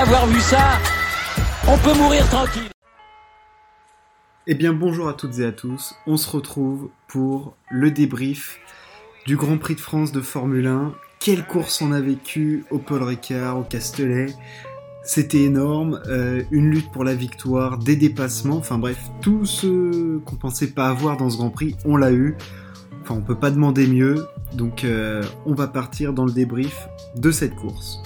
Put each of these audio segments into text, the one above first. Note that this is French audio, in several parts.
avoir vu ça, on peut mourir tranquille. Eh bien bonjour à toutes et à tous, on se retrouve pour le débrief du Grand Prix de France de Formule 1. Quelle course on a vécu au Paul Ricard, au Castellet. C'était énorme, euh, une lutte pour la victoire, des dépassements, enfin bref, tout ce qu'on pensait pas avoir dans ce Grand Prix, on l'a eu. Enfin, on peut pas demander mieux, donc euh, on va partir dans le débrief de cette course.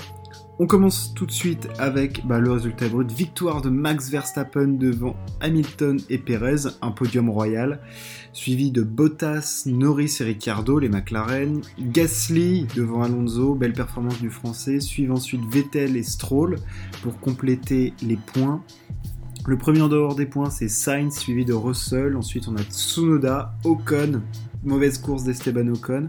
On commence tout de suite avec bah, le résultat brut. Victoire de Max Verstappen devant Hamilton et Perez, un podium royal. Suivi de Bottas, Norris et Ricciardo, les McLaren. Gasly devant Alonso, belle performance du français. Suivent ensuite Vettel et Stroll pour compléter les points. Le premier en dehors des points, c'est Sainz, suivi de Russell. Ensuite, on a Tsunoda, Ocon, mauvaise course d'Esteban Ocon.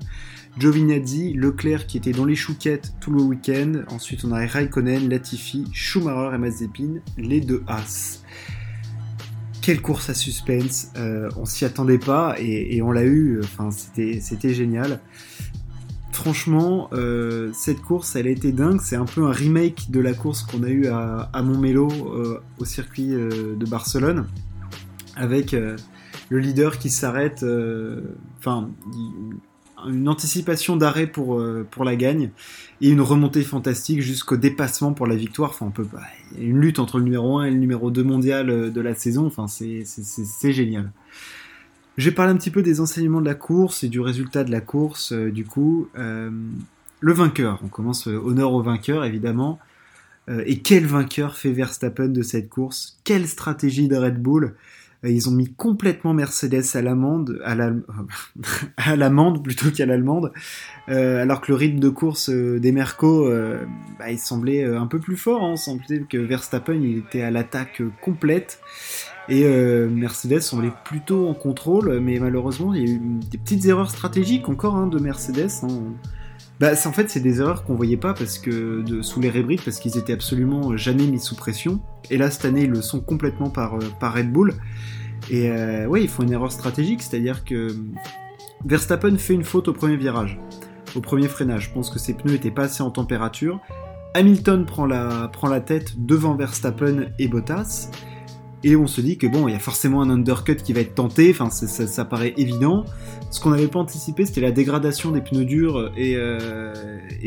Giovinazzi, Leclerc qui était dans les chouquettes tout le week-end. Ensuite, on a Raikkonen, Latifi, Schumacher et Mazepin, les deux As. Quelle course à suspense, euh, on s'y attendait pas et, on l'a eu, c'était génial. Franchement, euh, cette course, elle a été dingue. C'est un peu un remake de la course qu'on a eue à, Montmelo euh, au circuit de Barcelone, avec le leader qui s'arrête. Enfin, une anticipation d'arrêt pour, euh, pour la gagne et une remontée fantastique jusqu'au dépassement pour la victoire. Enfin, une lutte entre le numéro 1 et le numéro 2 mondial euh, de la saison. Enfin, c'est génial. J'ai parlé un petit peu des enseignements de la course et du résultat de la course. Euh, du coup, le vainqueur. On commence honneur au vainqueur, évidemment. et quel vainqueur fait Verstappen de cette course? Quelle stratégie de Red Bull? Ils ont mis complètement Mercedes à l'amende, à l'amende plutôt qu'à l'allemande, euh, alors que le rythme de course euh, des Mercos, bah, il semblait un peu plus fort. Hein. Semblait que Verstappen il était à l'attaque complète et Mercedes semblait plutôt en contrôle, mais malheureusement il y a eu des petites erreurs stratégiques encore hein, de Mercedes. Hein. Bah, en fait, c'est des erreurs qu'on voyait pas parce que sous les rébriques parce qu'ils étaient absolument jamais mis sous pression. Et là, cette année, ils le sont complètement par, euh, Red Bull. Et euh, ouais, ils font une erreur stratégique, c'est-à-dire que Verstappen fait une faute au premier virage, au premier freinage. Je pense que ses pneus étaient pas assez en température. Hamilton prend la, prend la tête devant Verstappen et Bottas et on se dit que bon, il y a forcément un undercut qui va être tenté, enfin ça, paraît évident. Ce qu'on n'avait pas anticipé, c'était la dégradation des pneus durs, et, euh,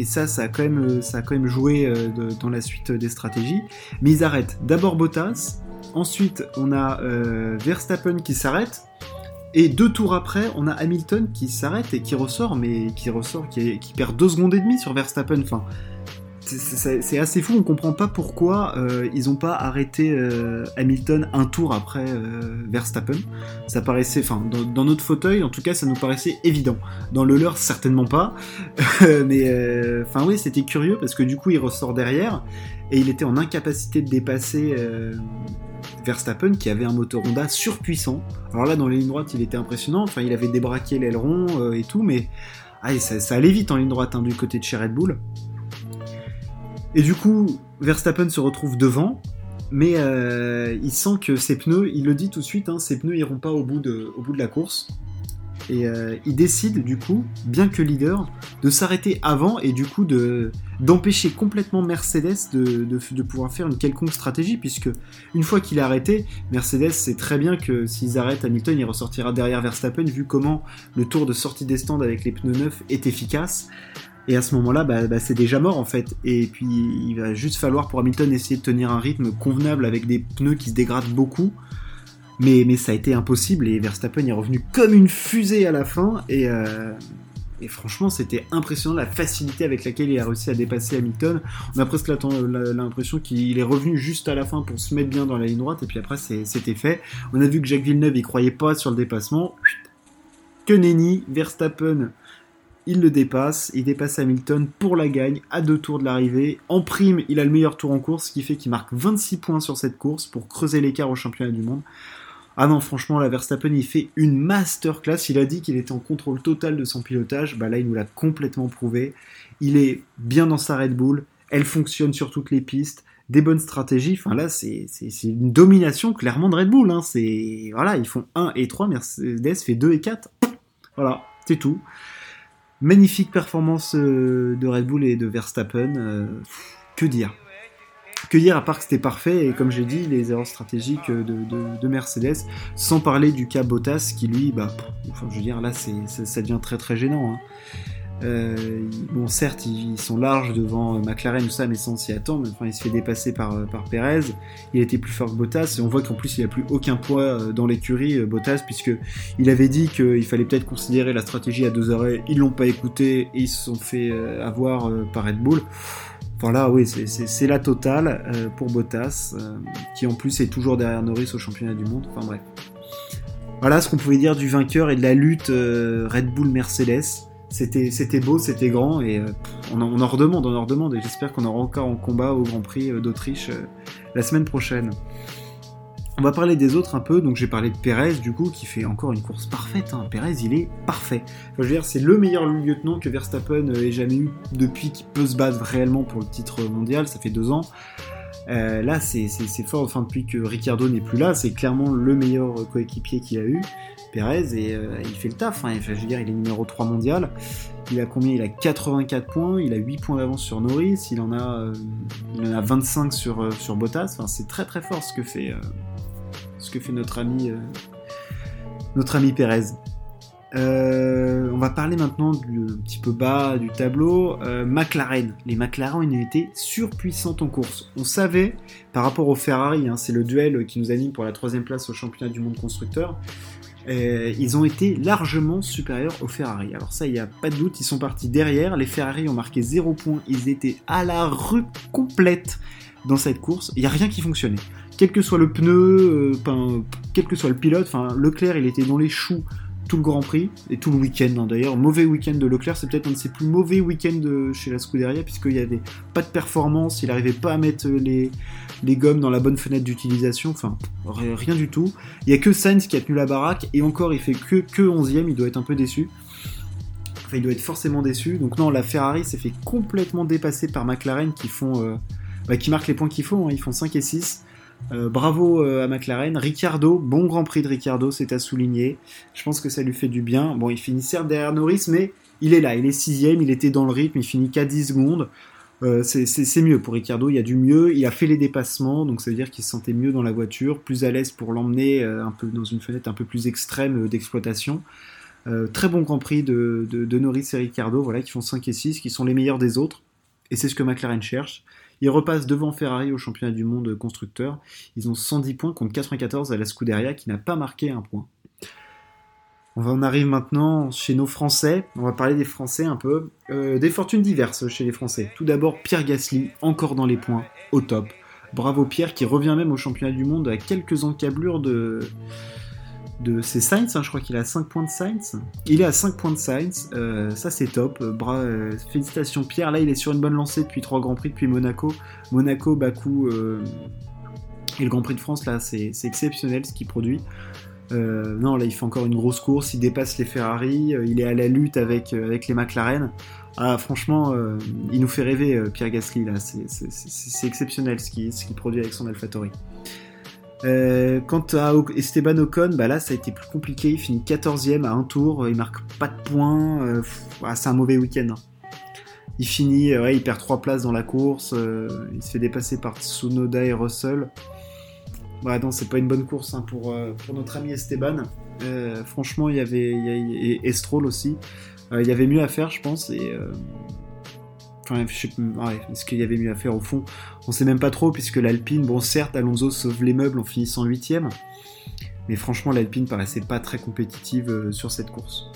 ça, ça a quand même, joué euh, dans la suite des stratégies. Mais ils arrêtent d'abord Bottas, ensuite on a euh, Verstappen qui s'arrête, et deux tours après, on a Hamilton qui s'arrête et qui ressort, mais qui ressort, qui, qui perd deux secondes et demie sur Verstappen. Enfin, c'est assez fou, on comprend pas pourquoi euh, ils ont pas arrêté euh, Hamilton un tour après euh, Verstappen. Ça paraissait, enfin, dans, notre fauteuil, en tout cas, ça nous paraissait évident. Dans le leur, certainement pas. mais, enfin, oui, c'était curieux parce que du coup, il ressort derrière et il était en incapacité de dépasser Verstappen qui avait un moteur Honda surpuissant. Alors là, dans les lignes droites, il était impressionnant. Enfin, il avait débraqué l'aileron et tout, mais ah, ça, allait vite en ligne droite hein, du côté de chez Red Bull. Et du coup, Verstappen se retrouve devant, mais euh, il sent que ses pneus, il le dit tout de suite, hein, ses pneus iront pas au bout de, de la course. Et euh, il décide du coup, bien que leader, de s'arrêter avant et du coup de d'empêcher complètement Mercedes de, de, pouvoir faire une quelconque stratégie, puisque une fois qu'il est arrêté, Mercedes sait très bien que s'ils arrêtent Hamilton, il ressortira derrière Verstappen, vu comment le tour de sortie des stands avec les pneus neufs est efficace. Et à ce moment-là, bah, bah, c'est déjà mort en fait. Et puis il va juste falloir pour Hamilton essayer de tenir un rythme convenable avec des pneus qui se dégradent beaucoup. Mais, ça a été impossible et Verstappen est revenu comme une fusée à la fin. Et, euh, et franchement, c'était impressionnant la facilité avec laquelle il a réussi à dépasser Hamilton. On a presque l'impression qu'il est revenu juste à la fin pour se mettre bien dans la ligne droite. Et puis après, c'était fait. On a vu que Jacques Villeneuve, il croyait pas sur le dépassement. Que nenni, Verstappen il le dépasse, il dépasse Hamilton pour la gagne à deux tours de l'arrivée. En prime, il a le meilleur tour en course, ce qui fait qu'il marque 26 points sur cette course pour creuser l'écart au championnat du monde. Ah non, franchement, la Verstappen, il fait une masterclass. Il a dit qu'il était en contrôle total de son pilotage. Bah là, il nous l'a complètement prouvé. Il est bien dans sa Red Bull. Elle fonctionne sur toutes les pistes. Des bonnes stratégies. Enfin là, c'est une domination clairement de Red Bull. Hein. Voilà, ils font 1 et 3. Mercedes fait 2 et 4. Voilà, c'est tout. Magnifique performance euh, de Red Bull et de Verstappen. Euh, que dire que dire à part que c'était parfait et comme j'ai dit, les erreurs stratégiques de, Mercedes, sans parler du cas Bottas qui lui, bah, je veux dire, là, c'est, ça, devient très très gênant. Hein. Euh, bon, certes, ils, sont larges devant euh, McLaren, tout ça, mais sans s'y attendre. Enfin, il se fait dépasser par, euh, par Perez. Il était plus fort que Bottas. Et on voit qu'en plus, il n'a plus aucun poids dans l'écurie, Bottas, puisque il avait dit qu'il fallait peut-être considérer la stratégie à deux arrêts. Ils l'ont pas écouté et ils se sont fait avoir par Red Bull. Voilà, oui, c'est la totale pour Bottas, qui en plus est toujours derrière Norris au championnat du monde. Enfin bref. Voilà ce qu'on pouvait dire du vainqueur et de la lutte Red Bull-Mercedes. C'était beau, c'était grand, et euh, on, en, redemande, on en redemande, et j'espère qu'on aura encore en combat au Grand Prix euh, d'Autriche euh, la semaine prochaine. On va parler des autres un peu, donc j'ai parlé de Perez du coup qui fait encore une course parfaite. Hein. Perez il est parfait. je veux dire c'est le meilleur lieutenant que Verstappen ait jamais eu depuis qu'il peut se battre réellement pour le titre mondial. Ça fait deux ans. Là c'est fort. Enfin depuis que Ricciardo n'est plus là, c'est clairement le meilleur coéquipier qu'il a eu. Perez et euh, il fait le taf. Hein. je veux dire, il est numéro 3 mondial. Il a combien? Il a 84 points. Il a 8 points d'avance sur Norris. Il en a, euh, il en a 25 sur, euh, sur Bottas. Enfin, c'est très très fort ce que fait, ce que fait notre ami, notre ami Perez. On va parler maintenant du petit peu bas du tableau. McLaren. Les McLaren ont été surpuissantes en course. On savait, par rapport au Ferrari, hein, c'est le duel qui nous anime pour la troisième place au championnat du monde constructeur. Euh, ils ont été largement supérieurs aux Ferrari. Alors ça, il n'y a pas de doute, ils sont partis derrière. Les Ferrari ont marqué 0 points, ils étaient à la rue complète dans cette course. Il n'y a rien qui fonctionnait. Quel que soit le pneu, euh, quel que soit le pilote, enfin Leclerc, il était dans les choux tout le Grand Prix et tout le week-end hein, d'ailleurs. Mauvais week-end de Leclerc, c'est peut-être un de ses plus mauvais week-ends chez la Scuderia puisqu'il n'y avait pas de performance, il n'arrivait pas à mettre les, les gommes dans la bonne fenêtre d'utilisation, enfin rien du tout. Il n'y a que Sainz qui a tenu la baraque et encore il fait que, que 11ème, il doit être un peu déçu. Enfin il doit être forcément déçu. Donc non, la Ferrari s'est fait complètement dépasser par McLaren qui font... Euh, bah, qui marquent les points qu'il faut, hein. ils font 5 et 6. Euh, bravo euh, à McLaren. Ricciardo, bon Grand Prix de Ricciardo, c'est à souligner. Je pense que ça lui fait du bien. Bon, il finit certes derrière Norris, mais il est là, il est sixième, il était dans le rythme, il finit qu'à 10 secondes. Euh, c'est mieux pour Ricciardo, il y a du mieux, il a fait les dépassements, donc ça veut dire qu'il se sentait mieux dans la voiture, plus à l'aise pour l'emmener un peu dans une fenêtre un peu plus extrême d'exploitation. très bon Grand Prix de, de, Norris et Ricciardo, voilà, qui font 5 et 6, qui sont les meilleurs des autres, et c'est ce que McLaren cherche. Ils repassent devant Ferrari au championnat du monde constructeur. Ils ont 110 points contre 94 à la Scuderia qui n'a pas marqué un point. On arrive maintenant chez nos Français. On va parler des Français un peu. Euh, des fortunes diverses chez les Français. Tout d'abord, Pierre Gasly, encore dans les points, au top. Bravo Pierre qui revient même au championnat du monde à quelques encablures de, de ses Saints, hein, je crois qu'il a 5 points de Saints. Il est à 5 points de Saints, euh, ça c'est top. Euh, euh, félicitations Pierre, là il est sur une bonne lancée depuis 3 Grands Prix, depuis Monaco. Monaco, Bakou et le Grand Prix de France, là c'est exceptionnel ce qu'il produit. non, là il fait encore une grosse course, il dépasse les Ferrari, il est à la lutte avec, avec les McLaren. Ah, franchement, il nous fait rêver Pierre Gasly là, c'est exceptionnel ce qu'il produit avec son AlphaTauri. Euh, quant à Esteban Ocon, bah là ça a été plus compliqué, il finit 14ème à un tour, il marque pas de points, euh, c'est un mauvais week-end. Hein. Il finit, euh, ouais, il perd 3 places dans la course, il se fait dépasser par Tsunoda et Russell. Bah c'est pas une bonne course hein, pour, notre ami Esteban. franchement, il y avait, il et aussi. il y avait mieux à faire, je pense, Est-ce qu'il y avait mieux à faire au fond On sait même pas trop, puisque l'Alpine, bon, certes, Alonso sauve les meubles en finissant 8 mais franchement, l'Alpine paraissait pas très compétitive euh, sur cette course.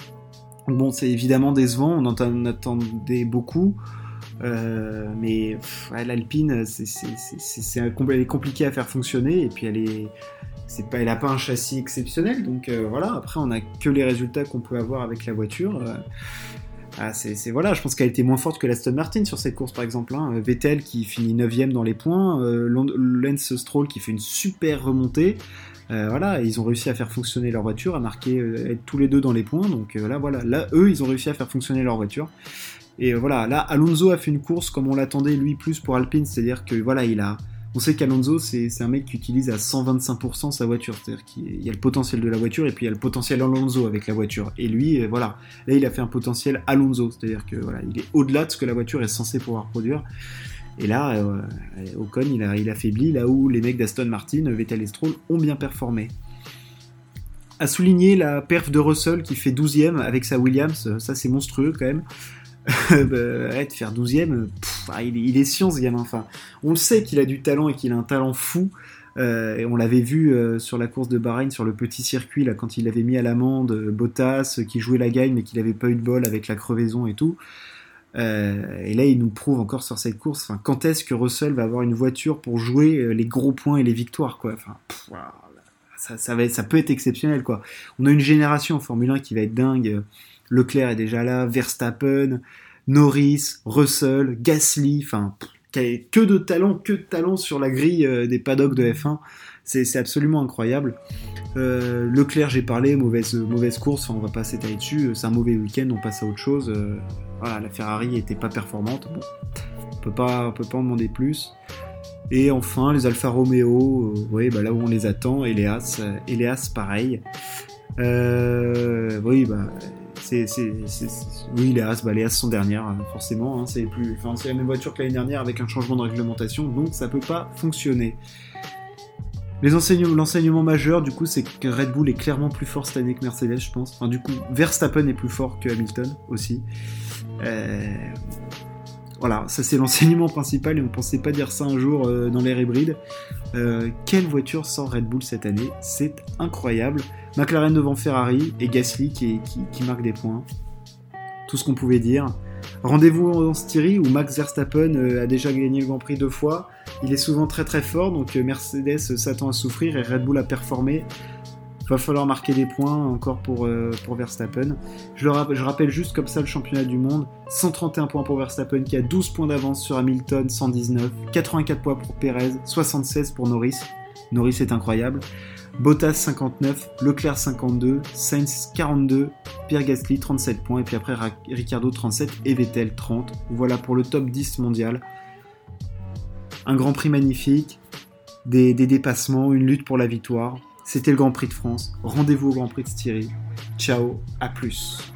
Bon, c'est évidemment décevant, on en attendait beaucoup, euh, mais l'Alpine, c'est compliqué à faire fonctionner, et puis elle est. Pas, elle n'a pas un châssis exceptionnel, donc euh, voilà. Après, on n'a que les résultats qu'on peut avoir avec la voiture. Ah, c'est voilà, je pense qu'elle était moins forte que l'Aston Martin sur cette course par exemple. Hein. Vettel qui finit 9ème dans les points, euh, Stroll qui fait une super remontée. Euh, voilà, ils ont réussi à faire fonctionner leur voiture, à marquer, euh, être tous les deux dans les points. Donc là, voilà, là, eux, ils ont réussi à faire fonctionner leur voiture. Et voilà, là, Alonso a fait une course comme on l'attendait lui plus pour Alpine, c'est-à-dire que voilà, il a, on sait qu'Alonso, c'est un mec qui utilise à 125% sa voiture. C'est-à-dire qu'il y a le potentiel de la voiture et puis il y a le potentiel Alonso avec la voiture. Et lui, euh, voilà, là il a fait un potentiel Alonso. C'est-à-dire que voilà, il est au-delà de ce que la voiture est censée pouvoir produire. Et là, euh, Ocon, il a, il affaibli là où les mecs d'Aston Martin, Vettel et Stroll, ont bien performé. À souligner la perf de Russell qui fait 12ème avec sa Williams, ça c'est monstrueux quand même. bah, de faire 12ème, ah, il, est, il, est scient ce gamin. Enfin, on le sait qu'il a du talent et qu'il a un talent fou. Euh, et on l'avait vu euh, sur la course de Bahreïn, sur le petit circuit, là, quand il avait mis à l'amende euh, Bottas, qui jouait la gagne, mais qu'il n'avait pas eu de bol avec la crevaison et tout. et là, il nous prouve encore sur cette course, quand est-ce que Russell va avoir une voiture pour jouer les gros points et les victoires, quoi. Enfin, ça, va ça peut être exceptionnel, quoi. On a une génération en Formule 1 qui va être dingue. Leclerc est déjà là, Verstappen, Norris, Russell, Gasly, enfin que de talent, que de talent sur la grille euh, des paddocks de F1. C'est absolument incroyable. Euh, Leclerc, j'ai parlé, mauvaise, mauvaise course, on va pas s'étaler dessus. C'est un mauvais week-end, on passe à autre chose. Euh, voilà, la Ferrari était pas performante. Bon, on peut peut pas en demander plus. Et enfin, les Alfa Romeo, oui, bah là où on les attend, et les As, et les As pareil. oui, bah oui, les As, bah, As sont dernières, hein, forcément. Hein, c'est plus, enfin, c'est la même voiture que l'année dernière avec un changement de réglementation, donc ça peut pas fonctionner. L'enseignement majeur, du coup, c'est que Red Bull est clairement plus fort cette année que Mercedes, je pense. Enfin, du coup, Verstappen est plus fort que Hamilton aussi. Euh, voilà, ça c'est l'enseignement principal et on pensait pas dire ça un jour euh, dans l'ère hybride. Euh, quelle voiture sort Red Bull cette année? C'est incroyable. McLaren devant Ferrari et Gasly qui, marque des points. Tout ce qu'on pouvait dire. Rendez-vous en Styrie où Max Verstappen euh, a déjà gagné le Grand Prix deux fois. Il est souvent très très fort, donc Mercedes s'attend à souffrir et Red Bull a performé. Va falloir marquer des points encore pour, euh, Verstappen. Je, le je rappelle juste comme ça le championnat du monde. 131 points pour Verstappen qui a 12 points d'avance sur Hamilton, 119. 84 points pour Perez, 76 pour Norris. Norris est incroyable. Bottas 59, Leclerc 52, Sainz 42, Pierre Gasly 37 points et puis après Ricardo 37 et Vettel 30. Voilà pour le top 10 mondial. Un grand prix magnifique, des, des dépassements, une lutte pour la victoire. C'était le Grand Prix de France. Rendez-vous au Grand Prix de Styrie. Ciao, à plus.